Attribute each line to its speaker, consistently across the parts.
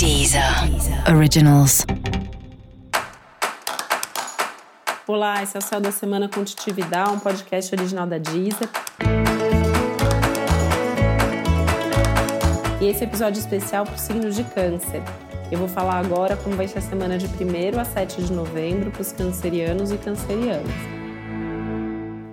Speaker 1: Deezer Originals.
Speaker 2: Olá, esse é o Céu da Semana com um podcast original da Deezer. E esse episódio especial para o signo de Câncer. Eu vou falar agora como vai ser a semana de 1 a 7 de novembro para os cancerianos e cancerianas.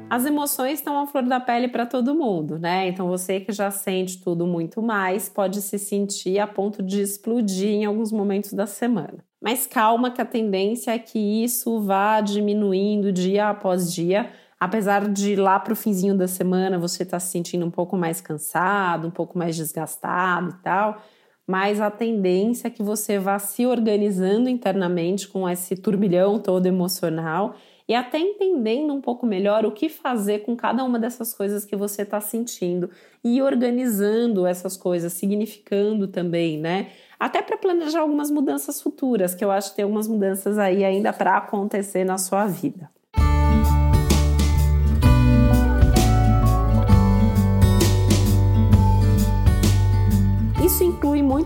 Speaker 2: As emoções estão à flor da pele para todo mundo, né? Então você que já sente tudo muito mais pode se sentir a ponto de explodir em alguns momentos da semana. Mas calma que a tendência é que isso vá diminuindo dia após dia, apesar de lá para o finzinho da semana você estar tá se sentindo um pouco mais cansado, um pouco mais desgastado e tal. Mas a tendência é que você vá se organizando internamente com esse turbilhão todo emocional e até entendendo um pouco melhor o que fazer com cada uma dessas coisas que você está sentindo e organizando essas coisas, significando também, né? Até para planejar algumas mudanças futuras, que eu acho que tem algumas mudanças aí ainda para acontecer na sua vida.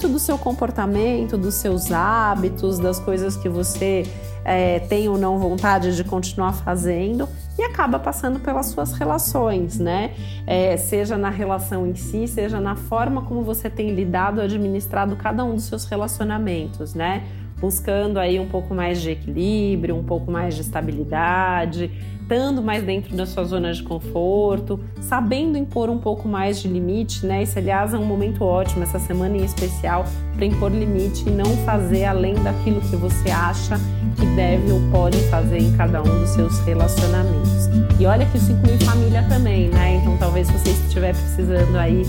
Speaker 2: Muito do seu comportamento, dos seus hábitos, das coisas que você é, tem ou não vontade de continuar fazendo e acaba passando pelas suas relações, né? É, seja na relação em si, seja na forma como você tem lidado, administrado cada um dos seus relacionamentos, né? Buscando aí um pouco mais de equilíbrio, um pouco mais de estabilidade, estando mais dentro da sua zona de conforto, sabendo impor um pouco mais de limite, né? Esse, aliás, é um momento ótimo, essa semana em especial, para impor limite e não fazer além daquilo que você acha que deve ou pode fazer em cada um dos seus relacionamentos. E olha que isso inclui família também, né? Então, talvez você estiver precisando aí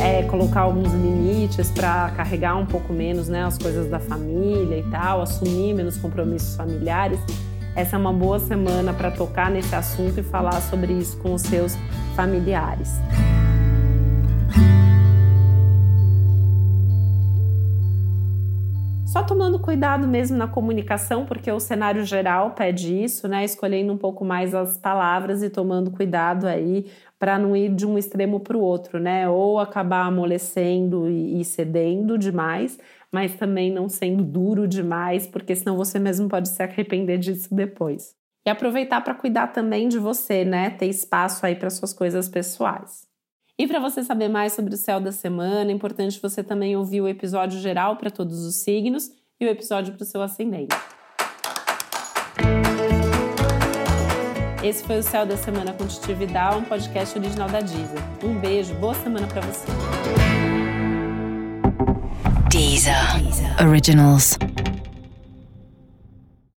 Speaker 2: é, colocar alguns limites para carregar um pouco menos né, as coisas da família e tal, assumir menos compromissos familiares essa é uma boa semana para tocar nesse assunto e falar sobre isso com os seus familiares. Cuidado mesmo na comunicação, porque o cenário geral pede isso, né? Escolhendo um pouco mais as palavras e tomando cuidado aí para não ir de um extremo para o outro, né? Ou acabar amolecendo e cedendo demais, mas também não sendo duro demais, porque senão você mesmo pode se arrepender disso depois. E aproveitar para cuidar também de você, né? Ter espaço aí para suas coisas pessoais. E para você saber mais sobre o céu da semana, é importante você também ouvir o episódio geral para todos os signos o episódio para o seu ascendente. Esse foi o Céu da Semana com Titi Vidal, um podcast original da Deezer. Um beijo, boa semana para você.
Speaker 1: Deezer. Originals.